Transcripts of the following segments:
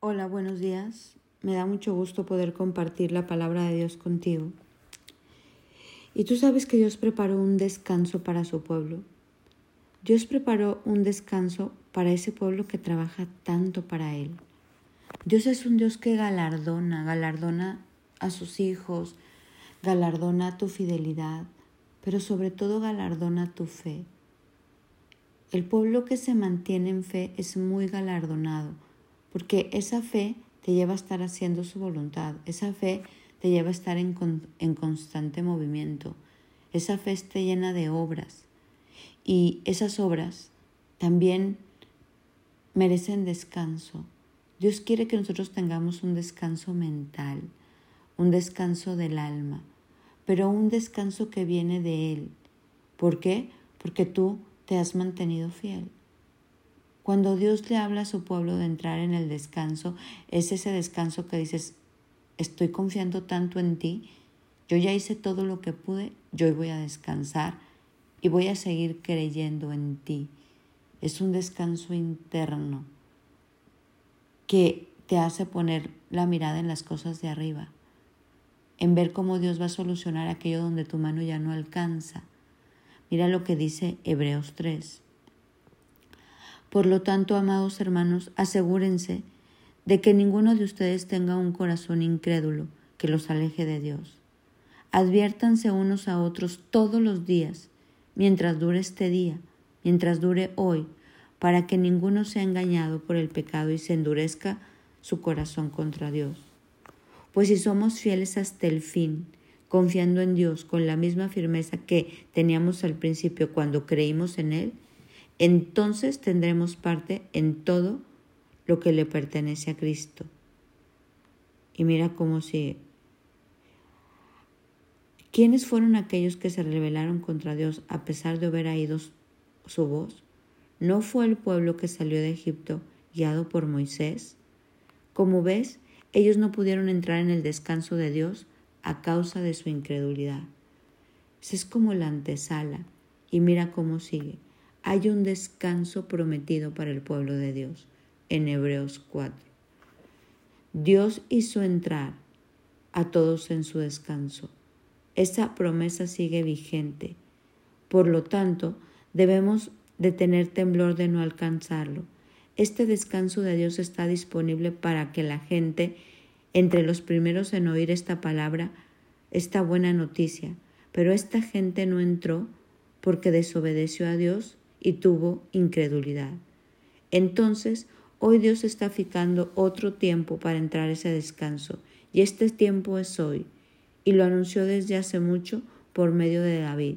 Hola, buenos días. Me da mucho gusto poder compartir la palabra de Dios contigo. Y tú sabes que Dios preparó un descanso para su pueblo. Dios preparó un descanso para ese pueblo que trabaja tanto para Él. Dios es un Dios que galardona, galardona a sus hijos, galardona tu fidelidad, pero sobre todo galardona tu fe. El pueblo que se mantiene en fe es muy galardonado, porque esa fe te lleva a estar haciendo su voluntad, esa fe te lleva a estar en, en constante movimiento, esa fe está llena de obras y esas obras también merecen descanso. Dios quiere que nosotros tengamos un descanso mental, un descanso del alma, pero un descanso que viene de Él. ¿Por qué? Porque tú te has mantenido fiel. Cuando Dios le habla a su pueblo de entrar en el descanso, es ese descanso que dices, estoy confiando tanto en ti, yo ya hice todo lo que pude, yo voy a descansar y voy a seguir creyendo en ti. Es un descanso interno que te hace poner la mirada en las cosas de arriba, en ver cómo Dios va a solucionar aquello donde tu mano ya no alcanza Mira lo que dice Hebreos 3. Por lo tanto, amados hermanos, asegúrense de que ninguno de ustedes tenga un corazón incrédulo que los aleje de Dios. Adviértanse unos a otros todos los días, mientras dure este día, mientras dure hoy, para que ninguno sea engañado por el pecado y se endurezca su corazón contra Dios. Pues si somos fieles hasta el fin, confiando en Dios con la misma firmeza que teníamos al principio cuando creímos en Él, entonces tendremos parte en todo lo que le pertenece a Cristo. Y mira cómo sigue. ¿Quiénes fueron aquellos que se rebelaron contra Dios a pesar de haber oído su voz? ¿No fue el pueblo que salió de Egipto guiado por Moisés? Como ves, ellos no pudieron entrar en el descanso de Dios a causa de su incredulidad. Es como la antesala y mira cómo sigue. Hay un descanso prometido para el pueblo de Dios en Hebreos 4. Dios hizo entrar a todos en su descanso. Esa promesa sigue vigente. Por lo tanto, debemos de tener temblor de no alcanzarlo. Este descanso de Dios está disponible para que la gente entre los primeros en oír esta palabra, esta buena noticia, pero esta gente no entró porque desobedeció a Dios y tuvo incredulidad. Entonces, hoy Dios está fijando otro tiempo para entrar ese descanso, y este tiempo es hoy, y lo anunció desde hace mucho por medio de David.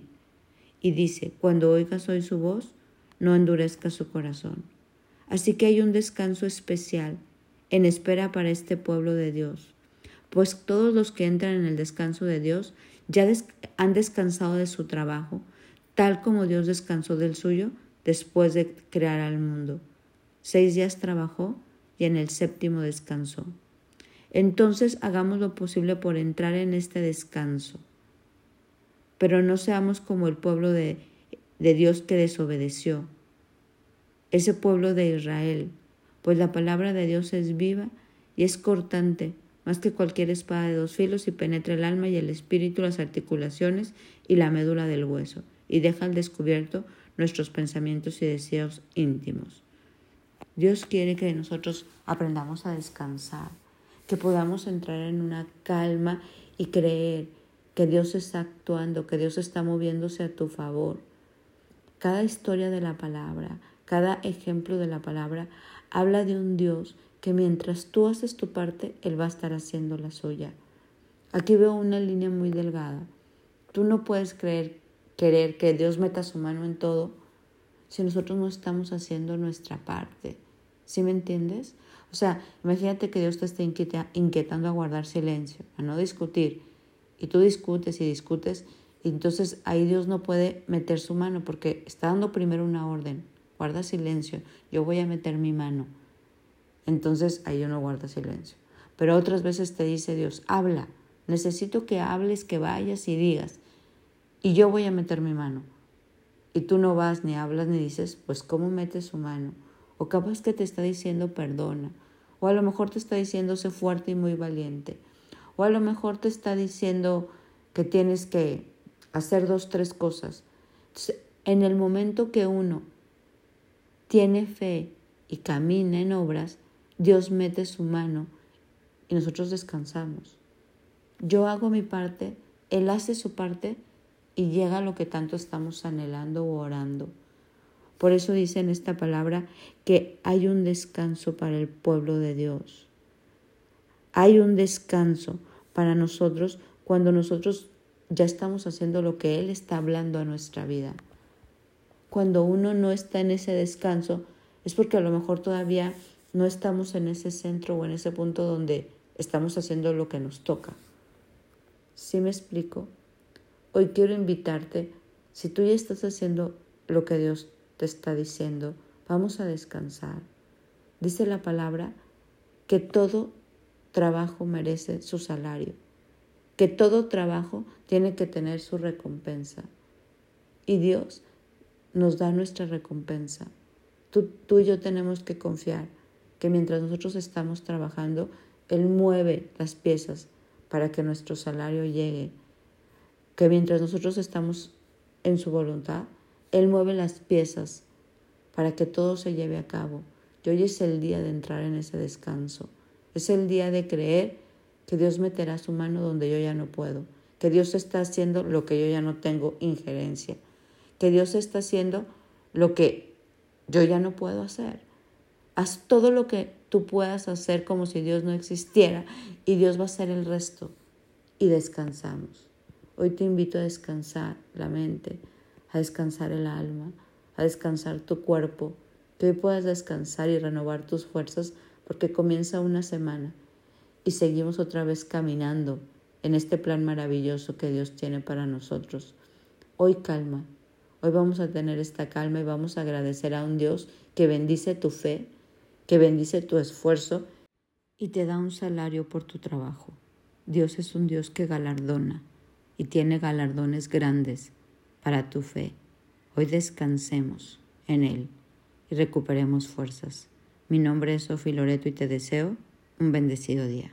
Y dice, cuando oigas hoy su voz, no endurezca su corazón. Así que hay un descanso especial en espera para este pueblo de Dios, pues todos los que entran en el descanso de Dios ya han descansado de su trabajo, tal como Dios descansó del suyo después de crear al mundo. Seis días trabajó y en el séptimo descansó. Entonces hagamos lo posible por entrar en este descanso. Pero no seamos como el pueblo de, de Dios que desobedeció, ese pueblo de Israel pues la palabra de Dios es viva y es cortante, más que cualquier espada de dos filos, y penetra el alma y el espíritu, las articulaciones y la médula del hueso, y deja descubierto nuestros pensamientos y deseos íntimos. Dios quiere que nosotros aprendamos a descansar, que podamos entrar en una calma y creer que Dios está actuando, que Dios está moviéndose a tu favor. Cada historia de la palabra, cada ejemplo de la palabra habla de un Dios que mientras tú haces tu parte, Él va a estar haciendo la suya. Aquí veo una línea muy delgada. Tú no puedes creer, querer que Dios meta su mano en todo si nosotros no estamos haciendo nuestra parte. ¿Sí me entiendes? O sea, imagínate que Dios te está inquietando a guardar silencio, a no discutir. Y tú discutes y discutes, y entonces ahí Dios no puede meter su mano porque está dando primero una orden guarda silencio, yo voy a meter mi mano. Entonces ahí uno guarda silencio. Pero otras veces te dice Dios, habla, necesito que hables, que vayas y digas, y yo voy a meter mi mano. Y tú no vas, ni hablas, ni dices, pues ¿cómo metes su mano? O capaz que te está diciendo perdona, O a lo mejor te está diciendo sé fuerte y muy valiente. O a lo mejor te está diciendo que tienes que hacer dos, tres cosas. en el momento que uno tiene fe y camina en obras, Dios mete su mano y nosotros descansamos. Yo hago mi parte, Él hace su parte y llega lo que tanto estamos anhelando o orando. Por eso dice en esta palabra que hay un descanso para el pueblo de Dios. Hay un descanso para nosotros cuando nosotros ya estamos haciendo lo que Él está hablando a nuestra vida. Cuando uno no está en ese descanso es porque a lo mejor todavía no estamos en ese centro o en ese punto donde estamos haciendo lo que nos toca. ¿Sí me explico? Hoy quiero invitarte, si tú ya estás haciendo lo que Dios te está diciendo, vamos a descansar. Dice la palabra que todo trabajo merece su salario, que todo trabajo tiene que tener su recompensa. Y Dios nos da nuestra recompensa. Tú, tú y yo tenemos que confiar que mientras nosotros estamos trabajando, Él mueve las piezas para que nuestro salario llegue. Que mientras nosotros estamos en su voluntad, Él mueve las piezas para que todo se lleve a cabo. Y hoy es el día de entrar en ese descanso. Es el día de creer que Dios meterá su mano donde yo ya no puedo, que Dios está haciendo lo que yo ya no tengo injerencia, que Dios está haciendo lo que yo ya no puedo hacer. Haz todo lo que tú puedas hacer como si Dios no existiera y Dios va a hacer el resto. Y descansamos. Hoy te invito a descansar la mente, a descansar el alma, a descansar tu cuerpo, que hoy puedas descansar y renovar tus fuerzas porque comienza una semana y seguimos otra vez caminando en este plan maravilloso que Dios tiene para nosotros. Hoy calma, hoy vamos a tener esta calma y vamos a agradecer a un Dios que bendice tu fe, que bendice tu esfuerzo y te da un salario por tu trabajo. Dios es un Dios que galardona y tiene galardones grandes para tu fe. Hoy descansemos en Él y recuperemos fuerzas. Mi nombre es Sofi Loreto y te deseo un bendecido día.